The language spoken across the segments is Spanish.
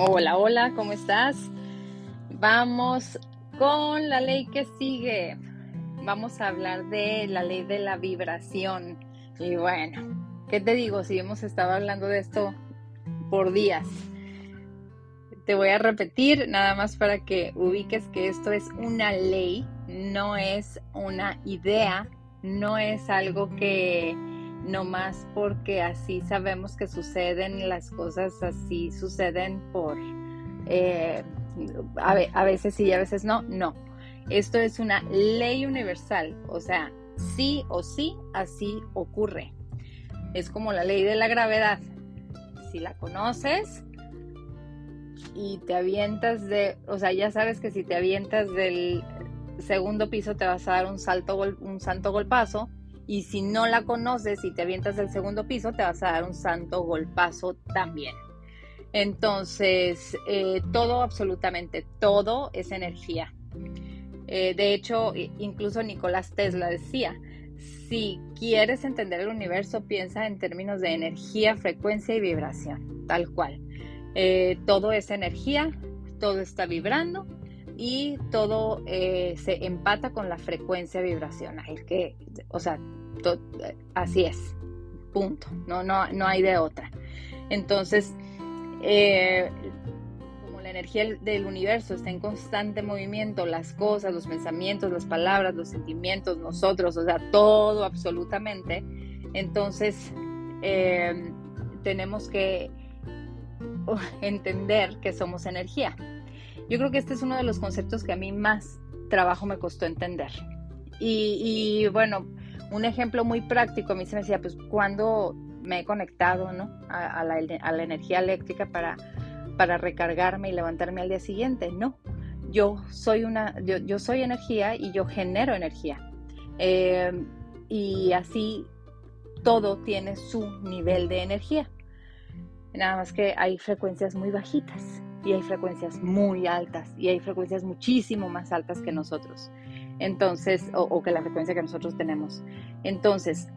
Hola, hola, ¿cómo estás? Vamos con la ley que sigue. Vamos a hablar de la ley de la vibración. Y bueno, ¿qué te digo? Si hemos estado hablando de esto por días. Te voy a repetir nada más para que ubiques que esto es una ley, no es una idea, no es algo que no más porque así sabemos que suceden las cosas, así suceden por eh, a, veces sí y a veces no, no. Esto es una ley universal, o sea, sí o sí, así ocurre. Es como la ley de la gravedad. Si la conoces y te avientas de, o sea, ya sabes que si te avientas del segundo piso te vas a dar un salto, un santo golpazo y si no la conoces y te avientas del segundo piso, te vas a dar un santo golpazo también. Entonces, eh, todo, absolutamente todo es energía. Eh, de hecho, incluso Nicolás Tesla decía, si quieres entender el universo, piensa en términos de energía, frecuencia y vibración, tal cual. Eh, todo es energía, todo está vibrando y todo se empata con la frecuencia vibracional. Que, o sea, así es, punto, no, no, no hay de otra. Entonces, eh, como la energía del universo está en constante movimiento, las cosas, los pensamientos, las palabras, los sentimientos, nosotros, o sea, todo absolutamente, entonces eh, tenemos que uh, entender que somos energía. Yo creo que este es uno de los conceptos que a mí más trabajo me costó entender. Y, bueno, un ejemplo muy práctico, a mí se me decía, pues, ¿cuándo me he conectado ¿no? a, la, energía eléctrica para, para recargarme y levantarme al día siguiente? No, yo soy, una, yo, soy energía y yo genero energía. Eh, y así todo tiene su nivel de energía. Nada más que hay frecuencias muy bajitas y hay frecuencias muy altas y hay frecuencias muchísimo más altas que nosotros. Entonces, o, que la frecuencia que nosotros tenemos. Entonces,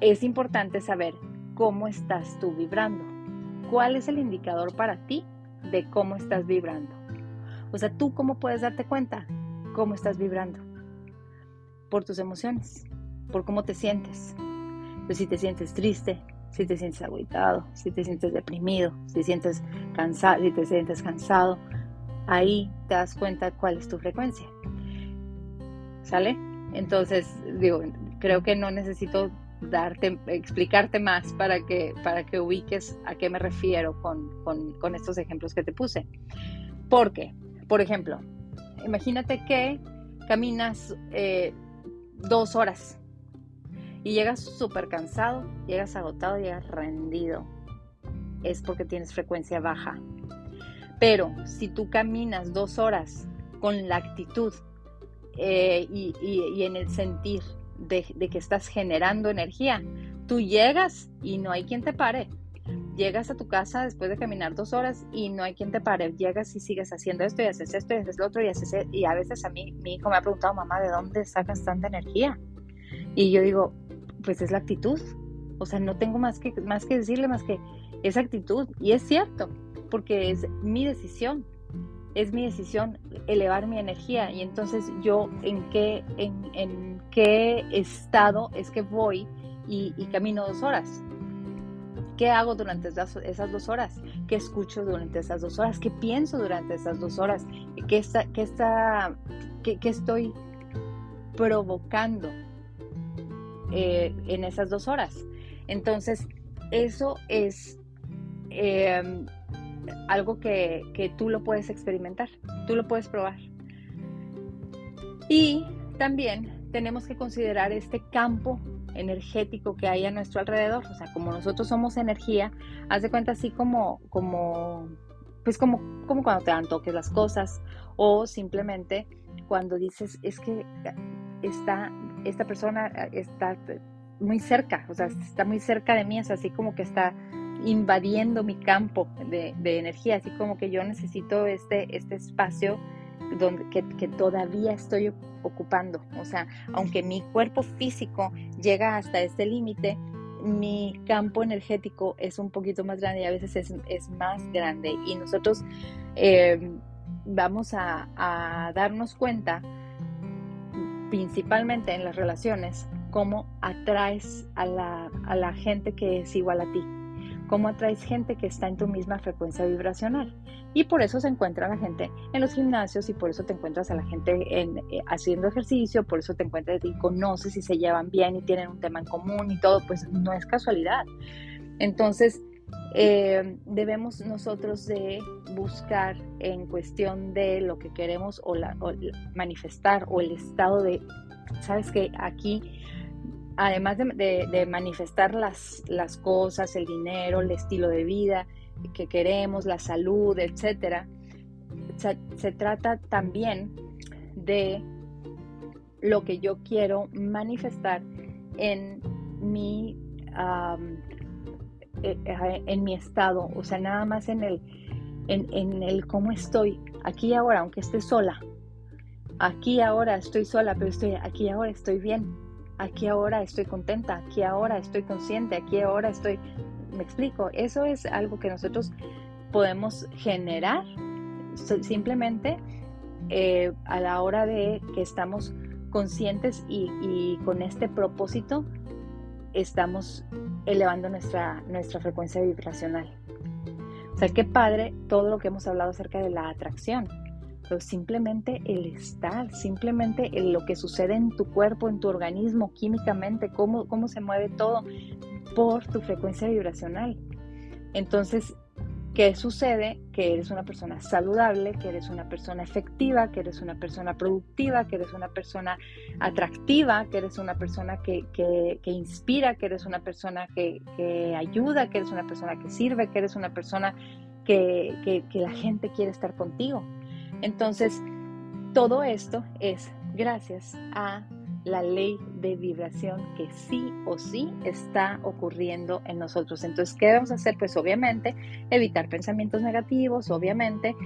es importante saber cómo estás tú vibrando. ¿Cuál es el indicador para ti de cómo estás vibrando? O sea, tú cómo puedes darte cuenta cómo estás vibrando. Por tus emociones, por cómo te sientes. Pues si te sientes triste, si te sientes agüitado, si te sientes deprimido, si te sientes cansado, si te sientes cansado, ahí te das cuenta cuál es tu frecuencia. ¿Sale? Entonces, digo, creo que no necesito darte, explicarte más para que, para que ubiques a qué me refiero con, estos ejemplos que te puse. Porque, por ejemplo, imagínate que caminas eh, dos horas y llegas súper cansado, llegas agotado, llegas rendido. Es porque tienes frecuencia baja. Pero si tú caminas dos horas con la actitud eh, y, en el sentir de, que estás generando energía. Tú llegas y no hay quien te pare. Llegas a tu casa después de caminar dos horas y no hay quien te pare. Llegas y sigues haciendo esto y haces esto y haces lo otro y haces e-, y a veces a mí mi hijo me ha preguntado, mamá, ¿de dónde sacas tanta energía? Y yo digo, pues es la actitud. O sea, no tengo más que, más que decirle más que esa actitud. Y es cierto, porque es mi decisión es mi decisión elevar mi energía y entonces yo en qué, en, qué estado es que voy y, camino dos horas. ¿Qué hago durante esas, dos horas? ¿Qué escucho durante esas dos horas? ¿Qué pienso durante esas dos horas? ¿Qué, está, qué, está, qué, estoy provocando eh, en esas dos horas? Entonces, eso es eh, algo que, tú lo puedes experimentar, tú lo puedes probar. Y también tenemos que considerar este campo energético que hay a nuestro alrededor. O sea, como nosotros somos energía, haz de cuenta así como, como, pues como, como cuando te dan toques las cosas o simplemente cuando dices, es que está, esta persona está muy cerca, o sea, está muy cerca de mí, es así como que está invadiendo mi campo de, energía, así como que yo necesito este, este espacio donde, que, todavía estoy ocupando. O sea, aunque mi cuerpo físico llega hasta este límite, mi campo energético es un poquito más grande y a veces es, más grande y nosotros eh, vamos a, a darnos cuenta principalmente en las relaciones cómo atraes a la, a la gente que es igual a ti, cómo atraes gente que está en tu misma frecuencia vibracional. Y por eso se encuentra la gente en los gimnasios y por eso te encuentras a la gente en, eh, haciendo ejercicio, por eso te encuentras y conoces y se llevan bien y tienen un tema en común y todo, pues no es casualidad. Entonces, eh, debemos nosotros de buscar en cuestión de lo que queremos o, manifestar o el estado de, sabes que aquí además de, manifestar las, las, cosas, el dinero, el estilo de vida que queremos, la salud, etc., se, trata también de lo que yo quiero manifestar en mi, en mi estado, o sea, nada más en el, en, el cómo estoy aquí ahora, aunque esté sola. Aquí ahora estoy sola, pero estoy aquí ahora estoy bien aquí ahora estoy contenta, aquí ahora estoy consciente, aquí ahora estoy, me explico, eso es algo que nosotros podemos generar simplemente eh, a la hora de que estamos conscientes y, con este propósito estamos elevando nuestra, nuestra frecuencia vibracional. O sea, qué padre todo lo que hemos hablado acerca de la atracción simplemente el estar, simplemente lo que sucede en tu cuerpo, en tu organismo, químicamente, cómo, cómo se mueve todo por tu frecuencia vibracional. Entonces, ¿qué sucede? Que eres una persona saludable, que eres una persona efectiva, que eres una persona productiva, que eres una persona atractiva, que eres una persona que, inspira, que eres una persona que, que, ayuda, que eres una persona que sirve, que eres una persona que la gente quiere estar contigo. Entonces, todo esto es gracias a la ley de vibración que sí o sí está ocurriendo en nosotros. Entonces, ¿qué debemos hacer? Pues obviamente evitar pensamientos negativos, obviamente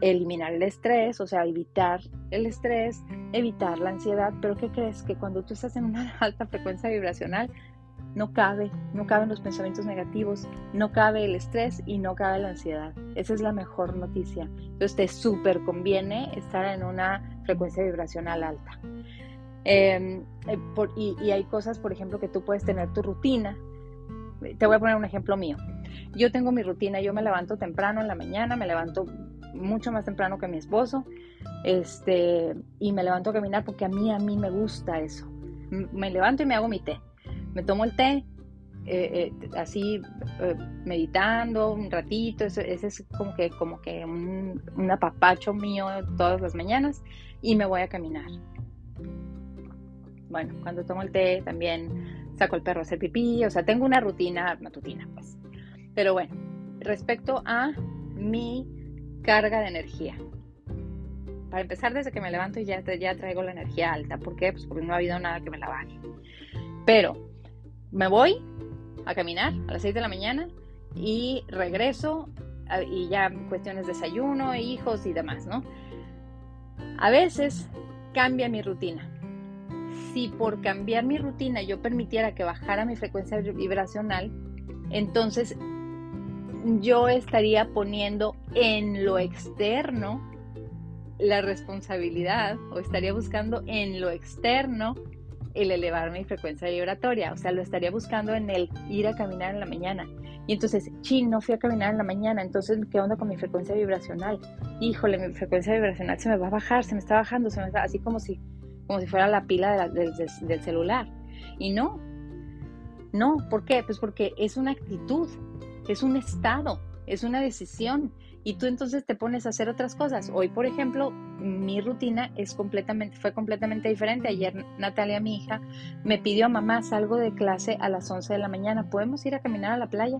eliminar el estrés, o sea, evitar el estrés, evitar la ansiedad, pero ¿qué crees? Que cuando tú estás en una alta frecuencia vibracional, no cabe, no caben los pensamientos negativos, no cabe el estrés y no cabe la ansiedad. Esa es la mejor noticia. Entonces te súper conviene estar en una frecuencia vibracional alta. Em, eh, y, hay cosas, por ejemplo, que tú puedes tener tu rutina. Te voy a poner un ejemplo mío. Yo tengo mi rutina, yo me levanto temprano en la mañana, me levanto mucho más temprano que mi esposo, este, y me levanto a caminar porque a mí, a mí me gusta eso. Me levanto y me hago mi té me tomo el té, eh, eh, así eh, meditando un ratito, ese, es como que, como que un, apapacho mío todas las mañanas y me voy a caminar. Bueno, cuando tomo el té también saco el perro a hacer pipí, o sea, tengo una rutina matutina, pues. Pero bueno, respecto a mi carga de energía. Para empezar, desde que me levanto ya, ya traigo la energía alta. ¿Por qué? Pues porque no ha habido nada que me la baje. Pero me voy a caminar a las 6 de la mañana y regreso y ya cuestiones de desayuno, hijos y demás, ¿no? A veces cambia mi rutina. Si por cambiar mi rutina yo permitiera que bajara mi frecuencia vibracional, entonces yo estaría poniendo en lo externo la responsabilidad o estaría buscando en lo externo el elevar mi frecuencia vibratoria, o sea, lo estaría buscando en el ir a caminar en la mañana. Y entonces, chin, no fui a caminar en la mañana, entonces, ¿qué onda con mi frecuencia vibracional? Híjole, mi frecuencia vibracional se me va a bajar, se me está bajando, se me está, así como si, como si fuera la pila del celular. Y no, no, ¿por qué? Pues porque es una actitud, es un estado, es una decisión y tú entonces te pones a hacer otras cosas. Hoy, por ejemplo, mi rutina fue completamente diferente. Ayer Natalia, mi hija, me pidió, mamá, salgo de clase a las 11 de la mañana, ¿podemos ir a caminar a la playa?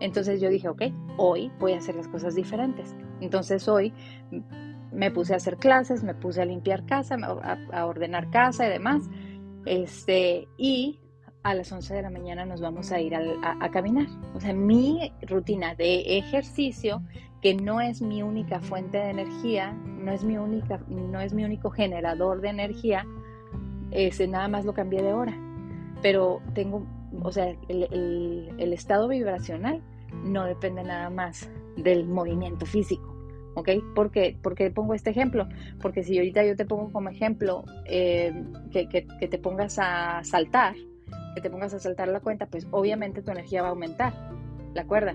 Entonces yo dije, ok, hoy voy a hacer las cosas diferentes. Entonces hoy me puse a hacer clases, me puse a limpiar casa, a, ordenar casa y demás. Este, y a las 11 de la mañana nos vamos a ir a, caminar. O sea, mi rutina de ejercicio que no es mi única fuente de energía, no es mi, única, no es mi único generador de energía, ese nada más lo cambié de hora. Pero tengo o sea, el, estado vibracional no depende nada más del movimiento físico. ¿Ok? ¿Por qué? Pongo este ejemplo? Porque si ahorita yo te pongo como ejemplo eh, que, que, te pongas a saltar, que te pongas a saltar la cuenta, pues obviamente tu energía va a aumentar, la cuerda,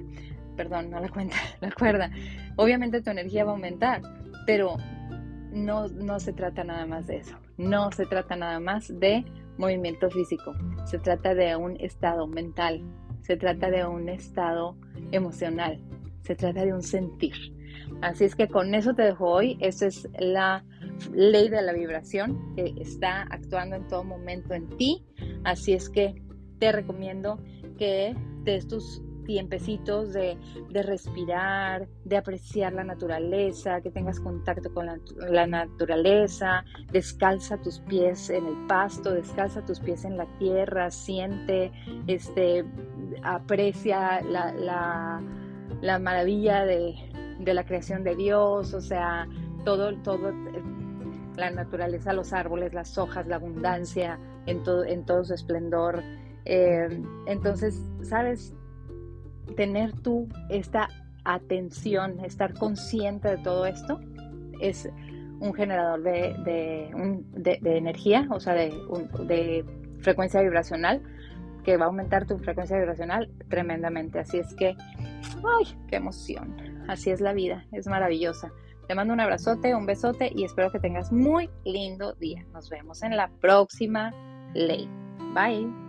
perdón, no la cuenta, la cuerda, obviamente tu energía va a aumentar, pero no, no se trata nada más de eso, no se trata nada más de movimiento físico, se trata de un estado mental, se trata de un estado emocional, se trata de un sentir. Así es que con eso te dejo hoy, esa es la ley de la vibración que está actuando en todo momento en ti, así es que te recomiendo que des tus tiempecitos de, respirar, de apreciar la naturaleza, que tengas contacto con la, naturaleza, descalza tus pies en el pasto, descalza tus pies en la tierra, siente, este, aprecia la, maravilla de, la creación de Dios, o sea, todo, todo, la naturaleza, los árboles, las hojas, la abundancia en todo, en todo su esplendor. Eh, entonces, ¿sabes? tener tú esta atención, estar consciente de todo esto, es un generador de, energía, o sea, de, frecuencia vibracional, que va a aumentar tu frecuencia vibracional tremendamente. Así es que, ¡ay, qué emoción! Así es la vida, es maravillosa. Te mando un abrazote, un besote y espero que tengas muy lindo día. Nos vemos en la próxima ley. Bye.